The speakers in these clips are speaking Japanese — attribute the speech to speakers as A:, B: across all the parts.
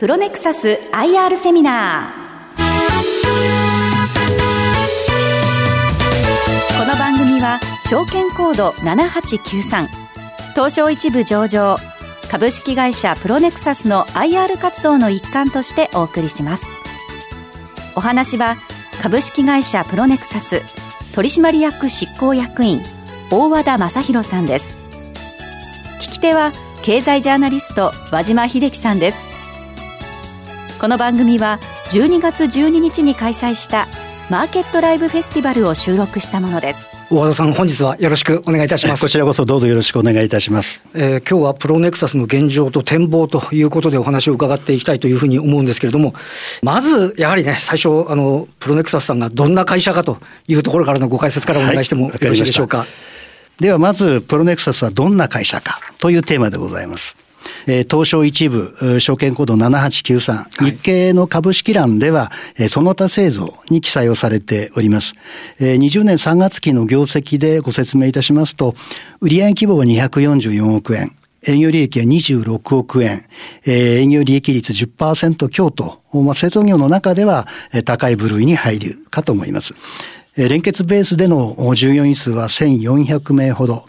A: プロネクサス IR セミナー。この番組は証券コード7893東証一部上場株式会社プロネクサスの IR 活動の一環としてお送りします。お話は株式会社プロネクサス取締役執行役員大和田正弘さんです。聞き手は経済ジャーナリスト和島秀樹さんです。この番組は12月12日に開催したマーケットライブフェスティバルを収録したものです
B: 大和田さん、本日はよろしくお願いいたします。
C: こちらこそどうぞよろしくお願いいたします。
B: えー、今日はプロネクサスの現状と展望ということでお話を伺っていきたいというふうに思うんですけれども、まず、やはりね、最初、あの、プロネクサスさんがどんな会社かというところからのご解説からお願いしてもよろしいでしょうか？はい、
C: では、まず、プロネクサスはどんな会社かというテーマでございます。えー、東証一部、証券コード7893、はい、日経の株式欄では、えー、その他製造に記載をされております。えー、20年3月期の業績でご説明いたしますと、売上規模は244億円。営業利益は26億円、えー、営業利益率10%強と、まあ、製造業の中では高い部類に入るかと思います。連結ベースでの従業員数は1400名ほど、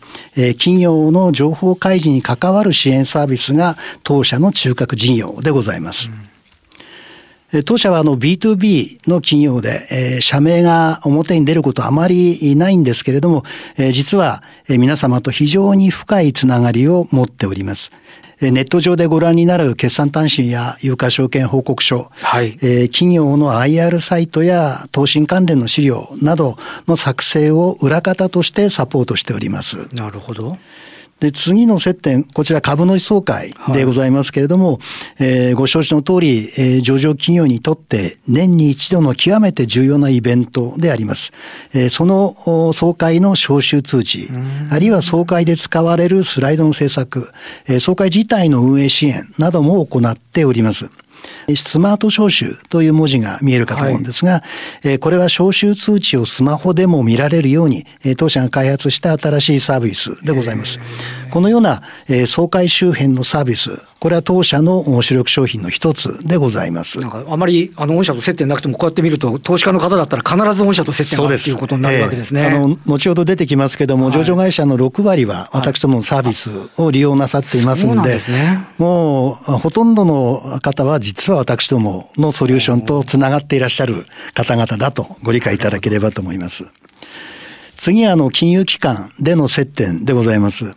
C: 企業の情報開示に関わる支援サービスが当社の中核事業でございます。うん、当社はあの B2B の企業で、社名が表に出ることあまりないんですけれども、実は、皆様と非常に深いつながりを持っております。ネット上でご覧になる決算単身や有価証券報告書、はい、えー、企業の IR サイトや投信関連の資料などの作成を裏方としてサポートしております。
B: なるほど。
C: で、次の接点、こちら株主総会でございますけれども、はい、えー、ご承知の通り、えー、上場企業にとって年に一度の極めて重要なイベントであります。えー、その総会の招集通知、あるいは総会で使われるスライドの制作、えー、総会自体の運営支援なども行っております。スマート招集という文字が見えるかと思うんですが、はい、これは招集通知をスマホでも見られるように、当社が開発した新しいサービスでございます。このような、総会周辺のサービス、これは当社の主力商品の一つでございます。
B: なんかあまりあの御社と接点なくても、こうやって見ると、投資家の方だったら必ず御社と接点があるということになるわけですね。
C: えー、あの後ほど出てきますけども、上場会社の6割は私どものサービスを利用なさっていますので、ね、もうほとんどの方は実は私どものソリューションとつながっていらっしゃる方々だとご理解いただければと思います。次はあの金融機関での接点でございます。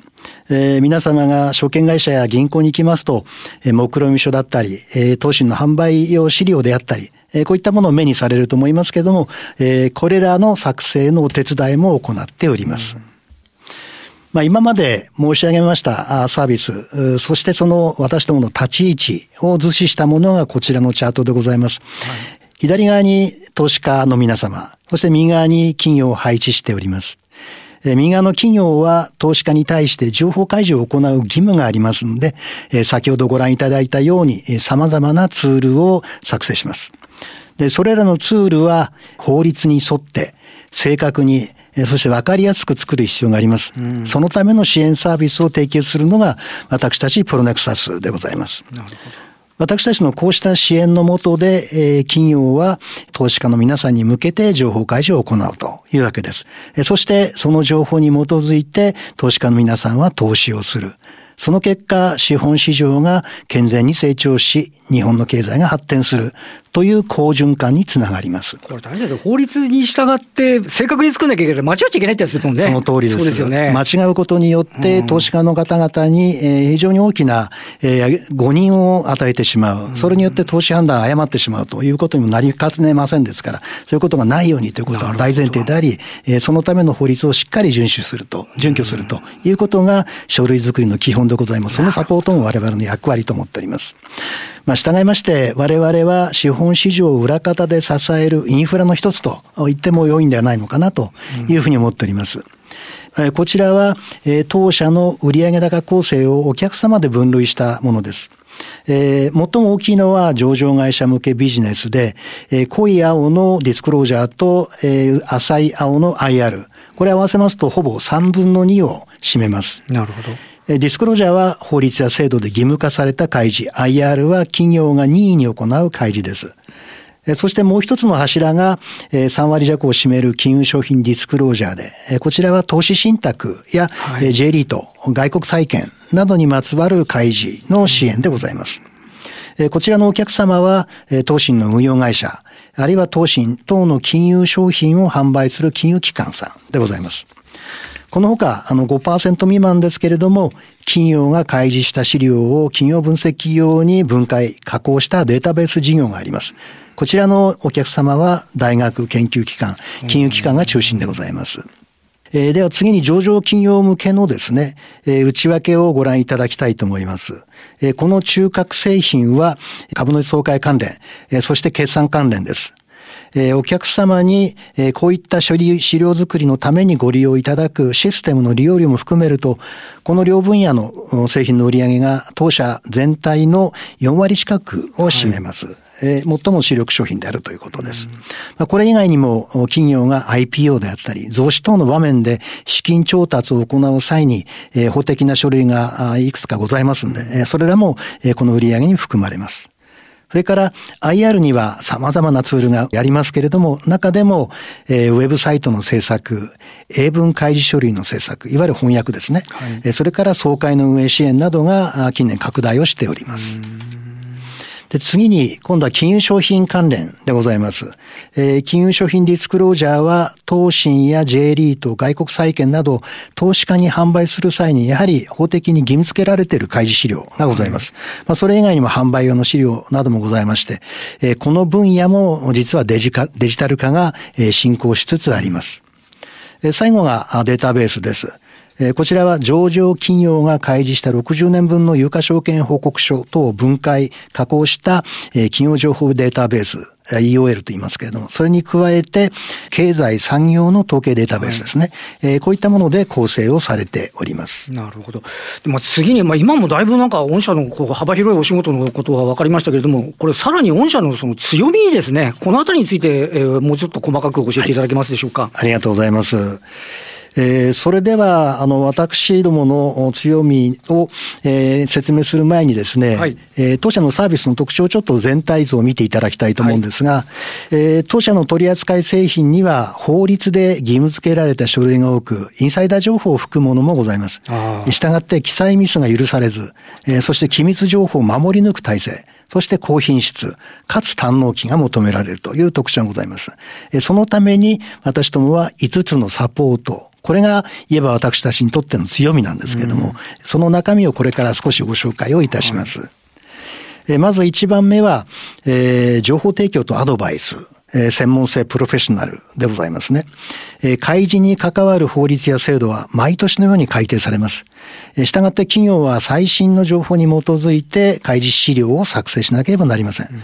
C: えー、皆様が証券会社や銀行に行きますと、えー、目論見書だったり、えー、投資の販売用資料であったり、えー、こういったものを目にされると思いますけれども、えー、これらの作成のお手伝いも行っております。まあ、今まで申し上げましたサービス、そしてその私どもの立ち位置を図示したものがこちらのチャートでございます。はい、左側に投資家の皆様、そして右側に企業を配置しております。右側の企業は投資家に対して情報開示を行う義務がありますので、先ほどご覧いただいたように様々なツールを作成します。で、それらのツールは法律に沿って正確にそして分かりやすく作る必要があります。うん、そのための支援サービスを提供するのが私たちプロネクサスでございます。なるほど。私たちのこうした支援のもとで、え、企業は投資家の皆さんに向けて情報開示を行うというわけです。そしてその情報に基づいて投資家の皆さんは投資をする。その結果、資本市場が健全に成長し、日本の経済が発展する。という好循環につながります。
B: これ大変です法律に従って正確に作んなきゃいけない。間違っちゃいけないってやつですもんね。
C: その通りです。そうですよね。間違うことによって、投資家の方々に非常に大きな誤認を与えてしまう。それによって投資判断を誤ってしまうということにもなりかねませんですから、そういうことがないようにということは大前提であり、そのための法律をしっかり遵守すると、準拠するということが書類作りの基本でございます。そのサポートも我々の役割と思っております。まあ、従いまして、我々は資本市場を裏方で支えるインフラの一つと言っても良いんではないのかなというふうに思っております。うん、こちらは、当社の売上高構成をお客様で分類したものです。えー、最も大きいのは上場会社向けビジネスで、えー、濃い青のディスクロージャーと、えー、浅い青の IR。これ合わせますとほぼ3分の2を占めます。
B: なるほど。
C: ディスクロージャーは法律や制度で義務化された開示、IR は企業が任意に行う開示です。そしてもう一つの柱が3割弱を占める金融商品ディスクロージャーで、こちらは投資信託や J リート、外国債券などにまつわる開示の支援でございます。こちらのお客様は、投信の運用会社、あるいは投信等の金融商品を販売する金融機関さんでございます。このほか、あの5%未満ですけれども、企業が開示した資料を企業分析用に分解、加工したデータベース事業があります。こちらのお客様は大学研究機関、金融機関が中心でございます。えー、では次に上場企業向けのですね、えー、内訳をご覧いただきたいと思います。えー、この中核製品は株主総会関連、えー、そして決算関連です。えー、お客様に、えー、こういった処理資料作りのためにご利用いただくシステムの利用料も含めると、この両分野の製品の売り上げが当社全体の4割近くを占めます。はいえー、最も主力商品であるということです。まあ、これ以外にも企業が IPO であったり、増資等の場面で資金調達を行う際に、えー、法的な書類がいくつかございますんで、えー、それらも、えー、この売り上げに含まれます。それから IR には様々なツールがありますけれども、中でも、えー、ウェブサイトの制作、英文開示書類の制作、いわゆる翻訳ですね。はい、それから総会の運営支援などが近年拡大をしております。で、次に、今度は金融商品関連でございます。えー、金融商品ディスクロージャーは、投信や J リート、外国債券など、投資家に販売する際に、やはり法的に義務付けられている開示資料がございます。まあ、それ以外にも販売用の資料などもございまして、えー、この分野も実はデジカデジタル化が進行しつつあります。最後がデータベースです。こちらは上場企業が開示した60年分の有価証券報告書等を分解、加工した企業情報データベース、EOL と言いますけれども、それに加えて、経済産業の統計データベースですね。はい、こういったもので構成をされております。
B: なるほど。まあ、次に、まあ、今もだいぶなんか、御社のこう幅広いお仕事のことが分かりましたけれども、これ、さらに御社のその強みですね、このあたりについて、えー、もうちょっと細かく教えていただけますでしょうか。はい、
C: ありがとうございます。えー、それでは、あの、私どもの強みを、えー、説明する前にですね、はい、えー、当社のサービスの特徴をちょっと全体像を見ていただきたいと思うんですが、はい、えー、当社の取扱い製品には法律で義務付けられた書類が多く、インサイダー情報を含むものもございます。したがって記載ミスが許されず、えー、そして機密情報を守り抜く体制、そして高品質、かつ堪能期が求められるという特徴がございます。そのために私どもは5つのサポート、これが言えば私たちにとっての強みなんですけれども、うん、その中身をこれから少しご紹介をいたします。はい、まず1番目は、えー、情報提供とアドバイス。え専門性プロフェッショナルでございますね。え開示に関わる法律や制度は毎年のように改定されます。えしたがって企業は最新の情報に基づいて開示資料を作成しなければなりません。うん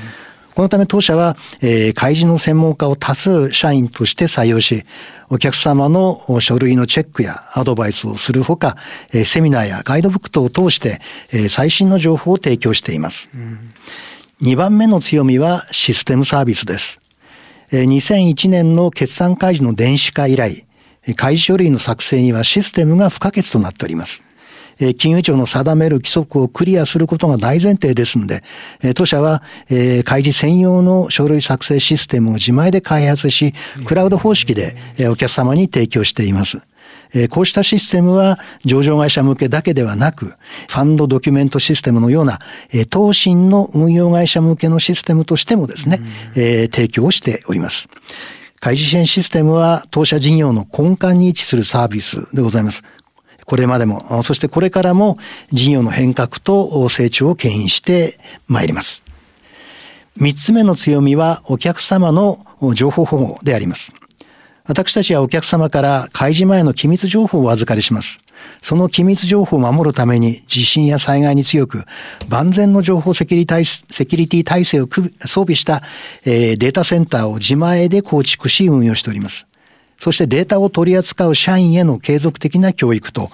C: このため当社は、えー、開示の専門家を多数社員として採用し、お客様の書類のチェックやアドバイスをするほか、えー、セミナーやガイドブック等を通して、えー、最新の情報を提供しています。うん、2番目の強みはシステムサービスです。えー、2001年の決算開示の電子化以来、開示書類の作成にはシステムが不可欠となっております。え金融庁の定める規則をクリアすることが大前提ですので、え当社は、え開示専用の書類作成システムを自前で開発し、クラウド方式で、えお客様に提供しています。こうしたシステムは上場会社向けだけではなく、ファンドドキュメントシステムのような、投信の運用会社向けのシステムとしてもですね、提供しております。開示支援システムは当社事業の根幹に位置するサービスでございます。これまでも、そしてこれからも事業の変革と成長を牽引してまいります。三つ目の強みはお客様の情報保護であります。私たちはお客様から開示前の機密情報を預かりします。その機密情報を守るために地震や災害に強く万全の情報セキュリティ体制を装備した、データセンターを自前で構築し運用しております。そしてデータを取り扱う社員への継続的な教育と、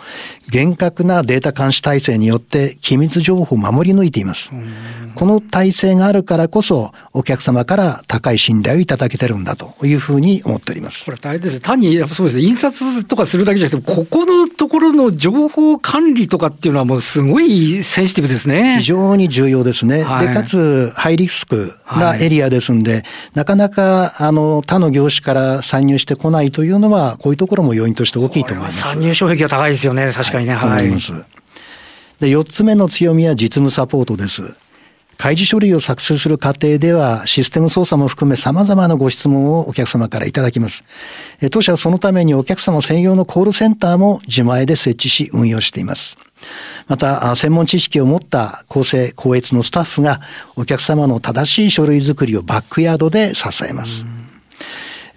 C: 厳格なデータ監視体制によって機密情報を守り抜いています。この体制があるからこそ、お客様から高い信頼をいただけてるんだというふうに思っております。
B: これ大変ですね。単に、そうですね、印刷とかするだけじゃなくて、ここのところの情報管理とかっていうのはもうすごいセンシティブですね。
C: 非常に重要ですね。はい、で、かつ、ハイリスクなエリアですんで、はい、なかなか、あの、他の業種から参入してこないというのは、こういうところも要因として大きいと思います。
B: 参入障壁が高いですよね、確かにね。
C: はい。い、ます。で、四つ目の強みは実務サポートです。開示書類を作成する過程では、システム操作も含め様々なご質問をお客様からいただきます。当社はそのためにお客様専用のコールセンターも自前で設置し運用しています。また、専門知識を持った公正、高越のスタッフがお客様の正しい書類作りをバックヤードで支えます。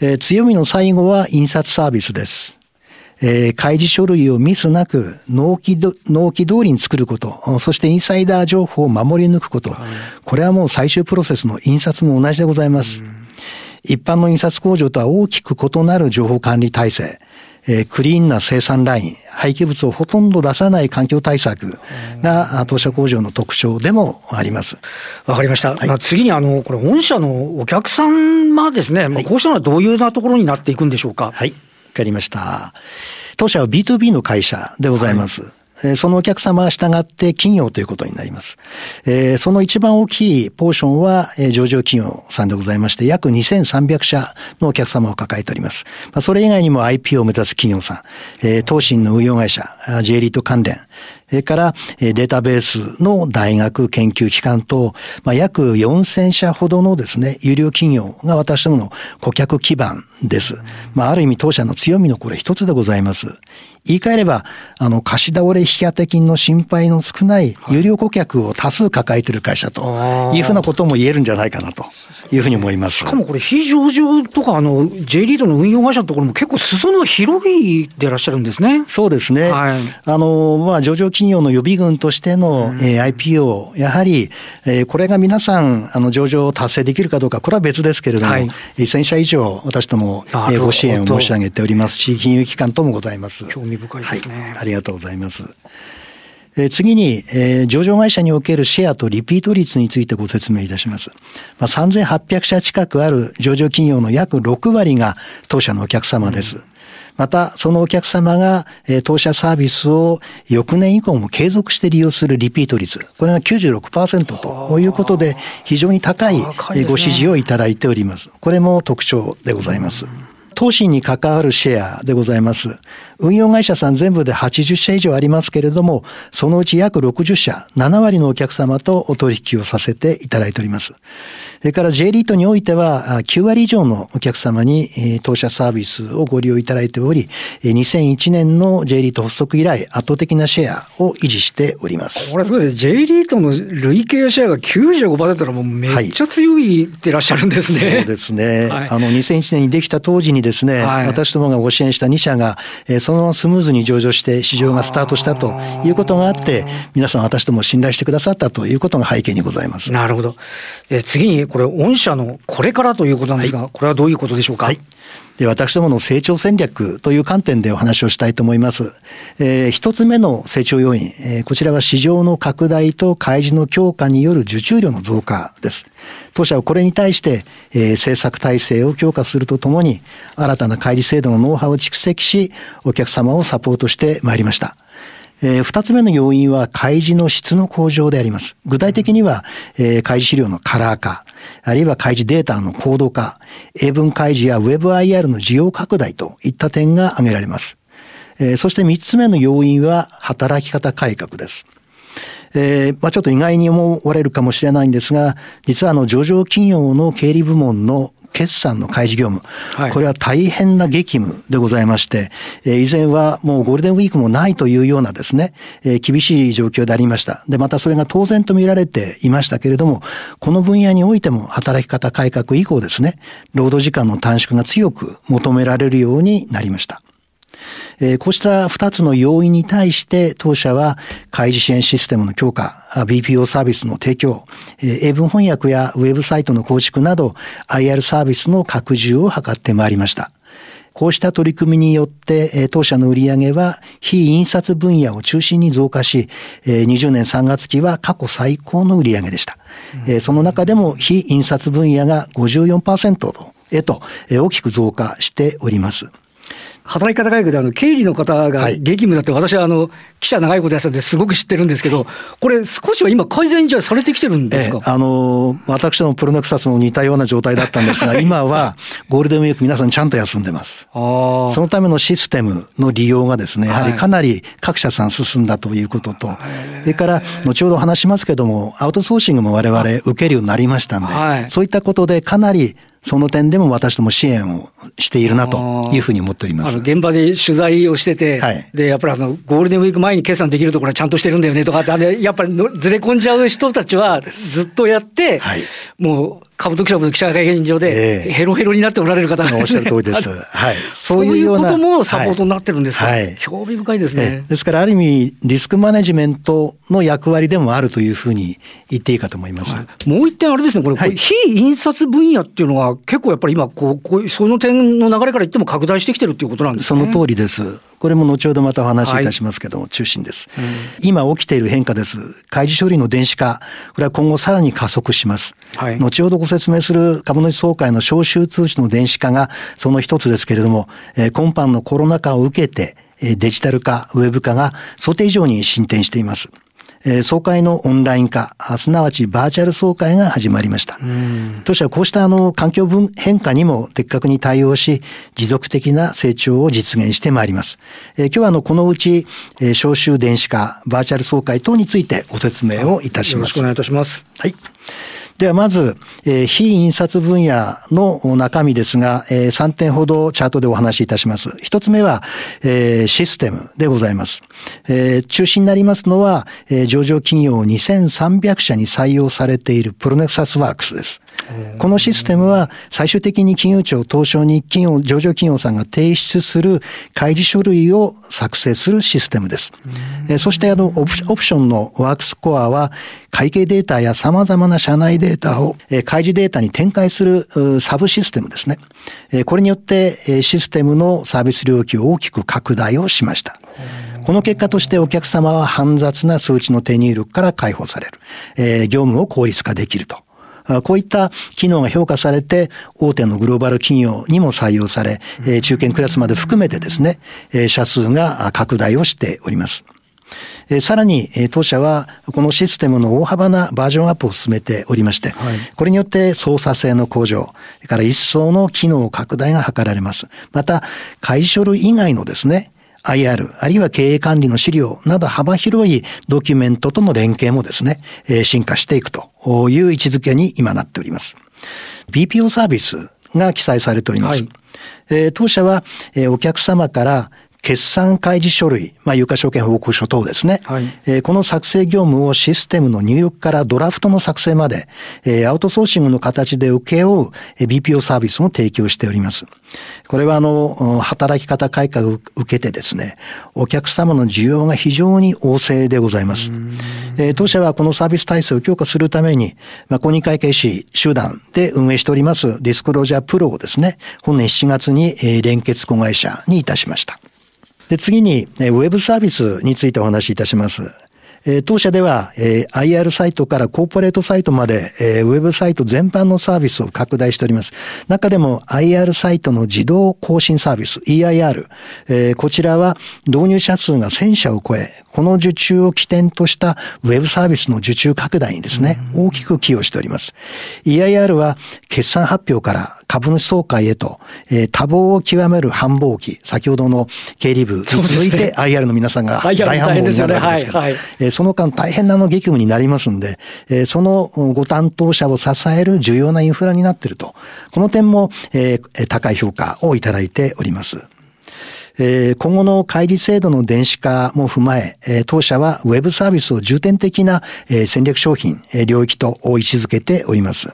C: えー、強みの最後は印刷サービスです。えー、開示書類をミスなく納期納期通りに作ること、そしてインサイダー情報を守り抜くこと、これはもう最終プロセスの印刷も同じでございます。一般の印刷工場とは大きく異なる情報管理体制、えー、クリーンな生産ライン、廃棄物をほとんど出さない環境対策が当社工場の特徴でもあります。
B: わかりました。はい、次にあの、これ御社のお客様ですね、はい、こうしたのはどういうなところになっていくんでしょうか？
C: はい。わかりました。当社は B2B の会社でございます。はいそのお客様は従って企業ということになります。その一番大きいポーションは上場企業さんでございまして、約2300社のお客様を抱えております。それ以外にも IP を目指す企業さん、東進の運用会社、J リート関連、それから、データベースの大学研究機関と、まあ、約4000社ほどのですね、有料企業が私どもの顧客基盤です。まあ、ある意味当社の強みのこれ一つでございます。言い換えれば、あの、貸し倒れ引当金の心配の少ない有料顧客を多数抱えている会社というふうなことも言えるんじゃないかなというふうに思います。
B: しかもこれ、非上場とか、あの、J リードの運用会社のところも結構裾野広いでいらっしゃるんですね。
C: そうですね。はい、あの、まあ、上場企業の予備軍としての、えー、IPO、やはり、えー、これが皆さん、あの、上場を達成できるかどうか、これは別ですけれども、はい、1000社以上、私ども、えー、ご支援を申し上げておりますし、金融機関ともございます。
B: 興味深いですね。はい、
C: ありがとうございます。えー、次に、えー、上場会社におけるシェアとリピート率についてご説明いたします。まあ、3800社近くある上場企業の約6割が当社のお客様です。うんまた、そのお客様が、えー、当社サービスを翌年以降も継続して利用するリピート率、これが96%ということで、非常に高いご支持をいただいております。これも特徴でございます。投資に関わるシェアでございます。運用会社さん全部で80社以上ありますけれども、そのうち約60社、7割のお客様とお取引をさせていただいております。それから J リートにおいては、9割以上のお客様に当社サービスをご利用いただいており、2001年の J リート発足以来、圧倒的なシェアを維持しております。
B: これすごいです。J リートの累計シェアが95%らもうめっちゃ強いってらっしゃるんですね。
C: はい、そうですね。はい、あの、2001年にできた当時にですね、はい、私どもがご支援した2社が、えそのままスムーズに上場して市場がスタートしたということがあって、皆さん私ども信頼してくださったということが背景にございます。
B: なるほど。え次にこれ、御社のこれからということなんですが、はい、これはどういうことでしょうか？はい
C: で、私どもの成長戦略という観点でお話をしたいと思います。えー、一つ目の成長要因、えー、こちらは市場の拡大と開示の強化による受注量の増加です。当社はこれに対して、えー、政策体制を強化するとともに、新たな開示制度のノウハウを蓄積し、お客様をサポートしてまいりました。えー、二つ目の要因は開示の質の向上であります。具体的には、えー、開示資料のカラー化、あるいは開示データの高度化、英文開示や WebIR の需要拡大といった点が挙げられます。えー、そして三つ目の要因は働き方改革です。えー、まあ、ちょっと意外に思われるかもしれないんですが、実はあの上場企業の経理部門の決算の開示業務、はい、これは大変な激務でございまして、えー、以前はもうゴールデンウィークもないというようなですね、えー、厳しい状況でありました。で、またそれが当然と見られていましたけれども、この分野においても働き方改革以降ですね、労働時間の短縮が強く求められるようになりました。え、こうした2つの要因に対して当社は開示支援システムの強化、BPO サービスの提供、え、英文翻訳やウェブサイトの構築など IR サービスの拡充を図ってまいりました。こうした取り組みによって、当社の売上は非印刷分野を中心に増加し、20年3月期は過去最高の売上でした。うん、その中でも非印刷分野が54%へと大きく増加しております。
B: 働き方改革であの経理の方が激務だって、私はあの記者長いことやっててすごく知ってるんですけど、これ少しは今改善じゃされてきてるんですか、
C: あの、私のプロネクサスも似たような状態だったんですが、今はゴールデンウィーク皆さんちゃんと休んでます。そのためのシステムの利用がですね、やはりかなり各社さん進んだということと、それから後ほど話しますけども、アウトソーシングも我々受けるようになりましたんで、そういったことでかなりその点でも私ども支援をしているなというふうに思っております。
B: 現場で取材をしてて、はい、で、やっぱりあの、ゴールデンウィーク前に決算できるところはちゃんとしてるんだよねとかって、あれ、やっぱりずれ込んじゃう人たちはずっとやって、はい、もう、カブトクラブの記者会見場で、ヘロヘロになっておられる方が、
C: おっしゃる通りです。
B: はい。そういうような。そういうこともサポートになってるんですか、はい、興味深いですね。
C: ですから、ある意味、リスクマネジメントの役割でもあるというふうに言っていいかと思います。はい、
B: もう一点あれですね、これ、はい、非印刷分野っていうのは、結構やっぱり今、こう、こうその点の流れから言っても拡大してきてるっていうことなんです
C: ね。その通りです。これも後ほどまたお話しいたしますけども、中心です、うん。今起きている変化です。開示処理の電子化、これは今後さらに加速します。はい、後ほどご説明する株主総会の招集通知の電子化がその一つですけれども、えー、今般のコロナ禍を受けて、デジタル化、ウェブ化が想定以上に進展しています。えー、総会のオンライン化、すなわちバーチャル総会が始まりました。当社はこうしたあの環境分変化にも的確に対応し、持続的な成長を実現してまいります。えー、今日はあのこのうち、えー、招集電子化、バーチャル総会等についてご説明をいたします。よろし
B: くお願いいたします。
C: はい。ではまず、えー、非印刷分野の中身ですが、えー、3点ほどチャートでお話しいたします。一つ目は、えー、システムでございます。えー、中心になりますのは、えー、上場企業2300社に採用されているプロネクサスワークスです。このシステムは最終的に金融庁東証に企業、上場企業さんが提出する開示書類を作成するシステムです。えそしてあのオプションのワークスコアは会計データや様々な社内データデータを開示データに展開するサブシステムですね。これによってシステムのサービス領域を大きく拡大をしました。この結果としてお客様は煩雑な数値の手入力から解放される。業務を効率化できると。こういった機能が評価されて、大手のグローバル企業にも採用され、中堅クラスまで含めてですね、社数が拡大をしております。さらに、当社はこのシステムの大幅なバージョンアップを進めておりまして、はい、これによって操作性の向上、それから一層の機能拡大が図られます。また、会書類以外のですね、IR、あるいは経営管理の資料など幅広いドキュメントとの連携もですね、進化していくという位置づけに今なっております。BPO サービスが記載されております。はい、当社は、お客様から決算開示書類、まあ、有価証券報告書等ですね。はい、えー、この作成業務をシステムの入力からドラフトの作成まで、えー、アウトソーシングの形で請け負う、えー、BPO サービスも提供しております。これはあの、働き方改革を受けてですね、お客様の需要が非常に旺盛でございます。えー、当社はこのサービス体制を強化するために、まあ、公認会計士集団で運営しておりますディスクロージャープロをですね、本年7月に、えー、連結子会社にいたしました。で、次に、ウェブサービスについてお話しいたします。え当社では、え IR サイトからコーポレートサイトまで、えウェブサイト全般のサービスを拡大しております。中でも IR サイトの自動更新サービス EIR、えこちらは導入者数が1000社を超え、この受注を起点としたウェブサービスの受注拡大にですね、大きく寄与しております。EIR は決算発表から株主総会へと、え多忙を極める繁忙期、先ほどの経理部に続いて IR の皆さんが大繁忙になるわけですから、その間大変なの激務になりますんで、えそのご担当者を支える重要なインフラになっていると。この点も、え高い評価をいただいております。え今後の開示制度の電子化も踏まえ、え当社はウェブサービスを重点的な、え戦略商品、え領域と位置づけております。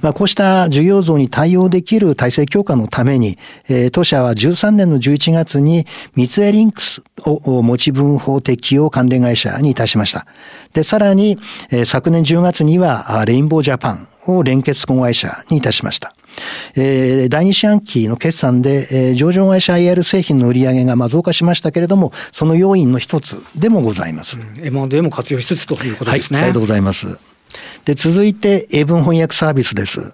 C: まあ、こうした需要増に対応できる体制強化のために、え当社は13年の11月に三井リンクスを持ち分法適用関連会社にいたしました。で、さらに、え昨年10月にはレインボージャパンを連結子会社にいたしました。えー、第二四半期の決算で、えー、上場会社 IR 製品の売上がまあ増加しましたけれども、その要因の一つでもございます。うん、
B: M&A も活用しつつということですね。
C: はい、さようでございます。で、続いて英文翻訳サービスです。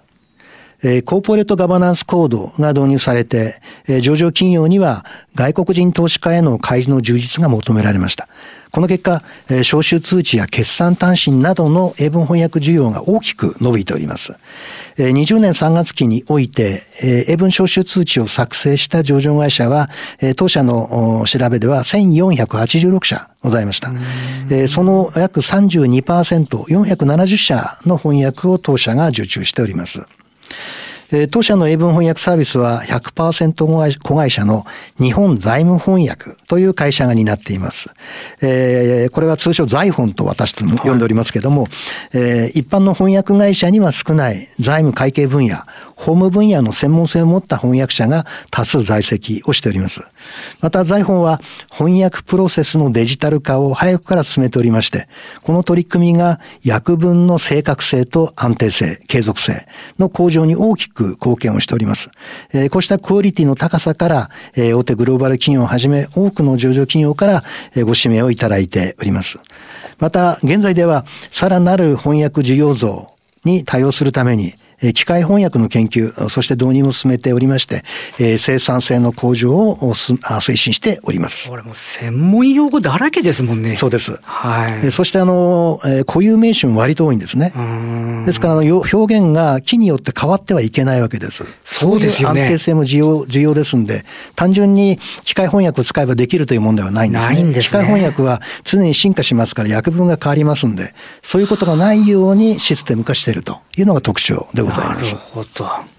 C: えー、コーポレートガバナンスコードが導入されて、えー、上場企業には外国人投資家への開示の充実が求められました。この結果、えー、招集通知や決算単身などの英文翻訳需要が大きく伸びております。えー、20年3月期において、えー、英文招集通知を作成した上場会社は、えー、当社の調べでは1486社ございました。えー、その約32%、470社の翻訳を当社が受注しております。当社の英文翻訳サービスは100%子会社の日本財務翻訳という会社が担っています。え、これは通称財本と私とも呼んでおりますけども、え、一般の翻訳会社には少ない財務会計分野、法務分野の専門性を持った翻訳者が多数在籍をしております。また財本は翻訳プロセスのデジタル化を早くから進めておりまして、この取り組みが訳文の正確性と安定性、継続性の向上に大きく貢献をしております。えー、こうしたクオリティの高さから、えー、大手グローバル企業をはじめ多くの上場企業から、ご指名をいただいております。また、現在ではさらなる翻訳需要増に対応するために、機械翻訳の研究、そして導入も進めておりまして、生産性の向上を推進しております。
B: これも専門用語だらけですもんね。
C: そうです。はい。そしてあの、固有名詞も割と多いんですね。ですからあの、表現が木によって変わってはいけないわけです。
B: そうですよ
C: ね。安定性も重要、重要ですんで、単純に機械翻訳を使えばできるというものではないんですね。ないんですね。機械翻訳は常に進化しますから訳文が変わりますんで、そういうことがないようにシステム化しているというのが特徴でございます。なるほど。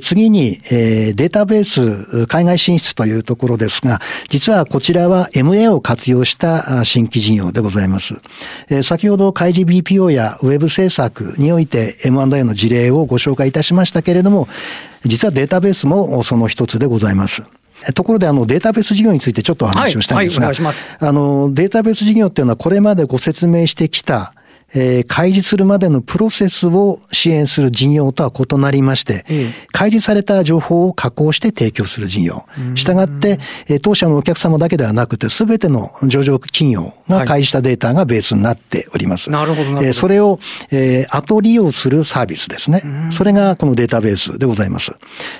C: 次に、えー、データベース海外進出というところですが、実はこちらは MA を活用した新規事業でございます。えー、先ほど開示 BPO やウェブ制作において M&A の事例をご紹介いたしましたけれども、実はデータベースもその一つでございます。ところであのデータベース事業についてちょっとお話をしたいんですが、はいはい、あのデータベース事業っていうのはこれまでご説明してきたえー、開示するまでのプロセスを支援する事業とは異なりまして、開示された情報を加工して提供する事業。したがって、えー、当社のお客様だけではなくて、すべての上場企業が開示したデータがベースになっております。
B: なるほど、
C: えー、それを、えー、後利用するサービスですね。それがこのデータベースでございます。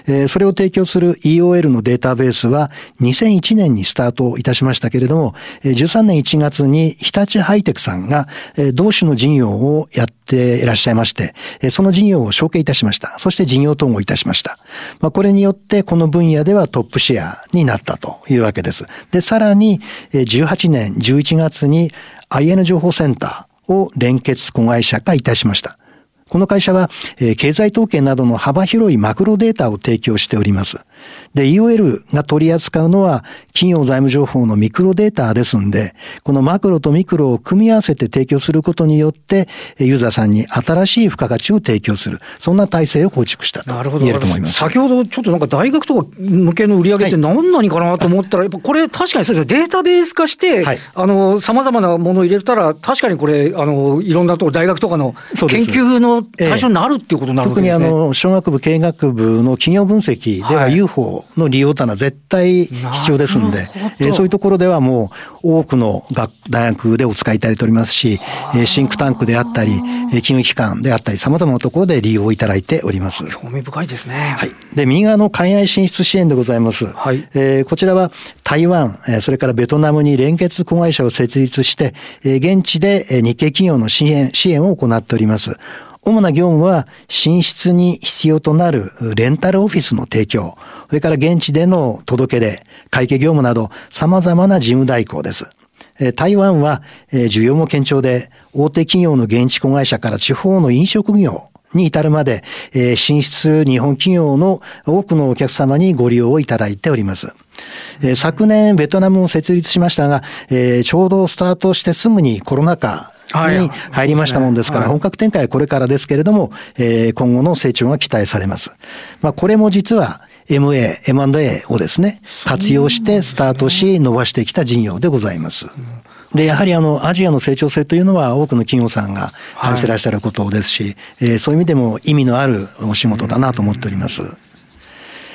C: えー、それを提供する EOL のデータベースは、2001年にスタートいたしましたけれども、13年1月に日立ハイテクさんが、同種の事業をやっていらっしゃいまして、その事業を承継いたしました。そして事業統合いたしました。まあ、これによってこの分野ではトップシェアになったというわけです。で、さらに、18年11月に IN 情報センターを連結子会社化いたしました。この会社は、え、経済統計などの幅広いマクロデータを提供しております。で、EOL が取り扱うのは企業財務情報のミクロデータですんで、このマクロとミクロを組み合わせて提供することによって、ユーザーさんに新しい付加価値を提供する。そんな体制を構築したと言えると思います。
B: 先ほどちょっとなんか大学とか向けの売り上げって何何かなと思ったら、はい、やっぱこれ確かにそうですデータベース化して、はい、あの、様々なものを入れたら、確かにこれ、あの、いろんなところ、大学とかの研究の対象になるっていうことになる、
C: ね、特にあの、小学部経営学部の企業分析では UFO の利用というのは絶対必要ですんで、えー、そういうところではもう多くの学大学でお使いいただいておりますし、えー、シンクタンクであったり、金融機関であったり、様々なところで利用いただいております。
B: 興味深いですね。
C: はい。で、右側の海外進出支援でございます。はい。えー、こちらは台湾、それからベトナムに連結子会社を設立して、現地で日系企業の支援、支援を行っております。主な業務は、進出に必要となるレンタルオフィスの提供、それから現地での届け出、会計業務など様々な事務代行です。台湾は需要も堅調で、大手企業の現地子会社から地方の飲食業に至るまで、進出日本企業の多くのお客様にご利用をいただいております。昨年ベトナムを設立しましたが、ちょうどスタートしてすぐにコロナ禍に入りましたもんですから、本格展開はこれからですけれども、え今後の成長が期待されます。まあ、これも実は MA、M&A をですね、活用してスタートし、伸ばしてきた事業でございます。で、やはりあの、アジアの成長性というのは多くの企業さんが感じてらっしゃることですし、はい、えー、そういう意味でも意味のあるお仕事だなと思っております。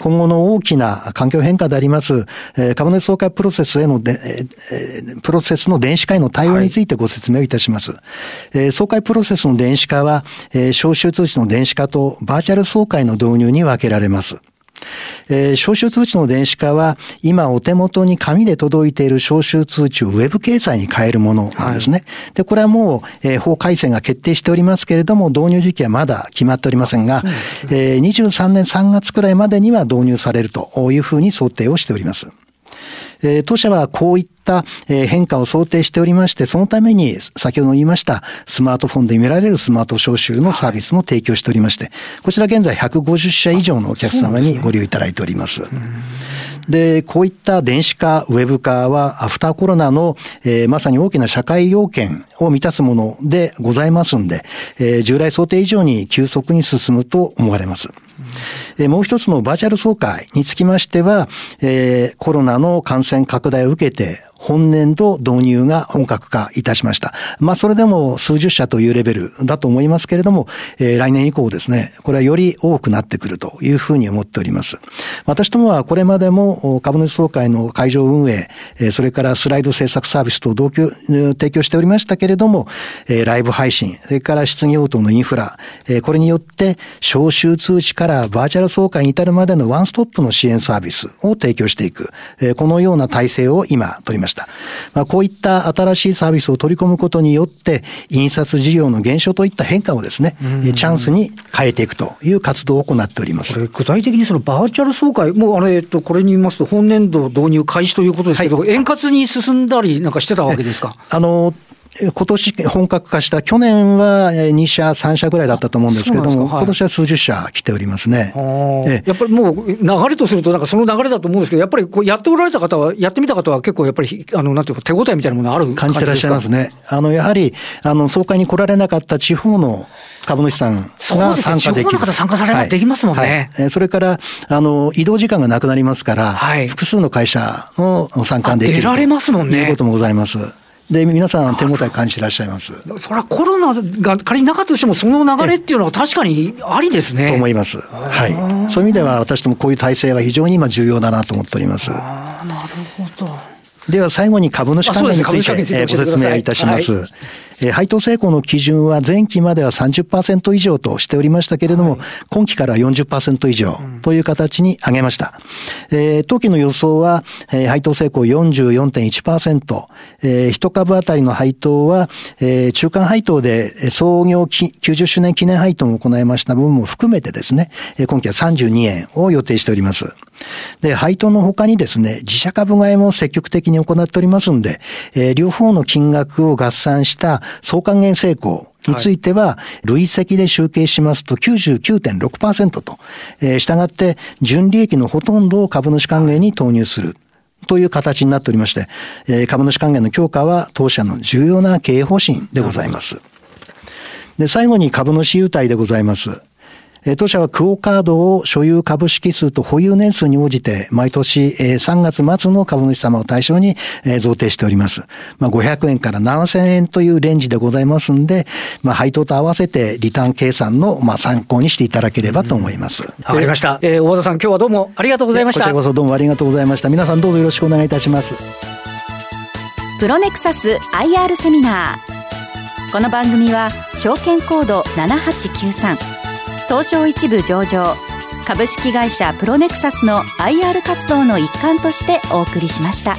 C: 今後の大きな環境変化であります、株主総会プロセスへので、プロセスの電子化への対応についてご説明をいたします。はい、総会プロセスの電子化は、招集通知の電子化とバーチャル総会の導入に分けられます。えー、招集通知の電子化は、今お手元に紙で届いている招集通知をウェブ掲載に変えるものなんですね。はい、で、これはもう、えー、法改正が決定しておりますけれども、導入時期はまだ決まっておりませんが、えー、23年3月くらいまでには導入されるというふうに想定をしております。えー、当社はこういった変化を想定しておりまして、そのために先ほど言いましたスマートフォンで見られるスマート招集のサービスも提供しておりまして、こちら現在150社以上のお客様にご利用いただいております。で、こういった電子化、ウェブ化はアフターコロナの、えー、まさに大きな社会要件を満たすものでございますんで、えー、従来想定以上に急速に進むと思われます。えもう一つのバーチャル総会につきましては、えー、コロナの感染拡大を受けて、本年度導入が本格化いたしました。まあ、それでも数十社というレベルだと思いますけれども、えー、来年以降ですね、これはより多くなってくるというふうに思っております。私どもはこれまでも株主総会の会場運営、それからスライド制作サービスと同居、提供しておりましたけれども、ライブ配信、それから質疑応答のインフラ、これによって招集通知からバーチャル総会に至るまでのワンストップの支援サービスを提供していく、このような体制を今取りました。した。まあ、こういった新しいサービスを取り込むことによって、印刷事業の減少といった変化をですね、チャンスに変えていくという活動を行っております。
B: 具体的にそのバーチャル総会、もうあれ、えっと、これに言いますと、本年度導入開始ということですけど、はい、円滑に進んだりなんかしてたわけですか？
C: あの、今年本格化した、去年は2社、3社ぐらいだったと思うんですけれども、はい、今年は数十社来ておりますね。
B: やっぱりもう流れとすると、なんかその流れだと思うんですけど、やっぱりこうやっておられた方は、やってみた方は結構やっぱり、あの、なんていうか、手応えみたいなものある
C: 感じてらっしゃいますね。あの、やはり、あの、総会に来られなかった地方の株主さんが参加できる。
B: 方参加されできますもんね。
C: はい、それから、あの、移動時間がなくなりますから、はい、複数の会社の参加できる。
B: 出られますもんね。
C: いうこともございます。で、皆さん手応え感じてらっしゃいます？
B: それはコロナが仮になかったとしても、その流れっていうのは確かにありですね。
C: と思います。はい。そういう意味では、私どもこういう体制は非常に今重要だなと思っております。
B: あなるほど。
C: では最後に株主関連についてご説明いたします。はいえ配当成功の基準は前期までは30%以上としておりましたけれども、はい、今期から40%以上という形に上げました。うん、えー、当期の予想は、えー、配当成功44.1%、えー、1株当たりの配当は、えー、中間配当で創業90周年記念配当を行いました分も含めてですね、今期は32円を予定しております。で、配当の他にですね、自社株買いも積極的に行っておりますんで、えー、両方の金額を合算した総還元成功については、累積で集計しますと99.6%と、えー、従って純利益のほとんどを株主還元に投入する。という形になっておりまして、えー、株主還元の強化は当社の重要な経営方針でございます。で、最後に株主優待でございます。当社はクオカードを所有株式数と保有年数に応じて、毎年3月末の株主様を対象に贈呈しております。まあ、500円から7000円というレンジでございますんで、まあ、配当と合わせてリターン計算のまあ参考にしていただければと思います。わ
B: かりました。えー、大和田さん、今日はどうもありがとうございました。こ
C: ちらこそどうもありがとうございました。皆さんどうぞよろしくお願いいたします。
A: プロネクサス IR セミナー。この番組は証券コード7893東証一部上場株式会社プロネクサスの IR 活動の一環としてお送りしました。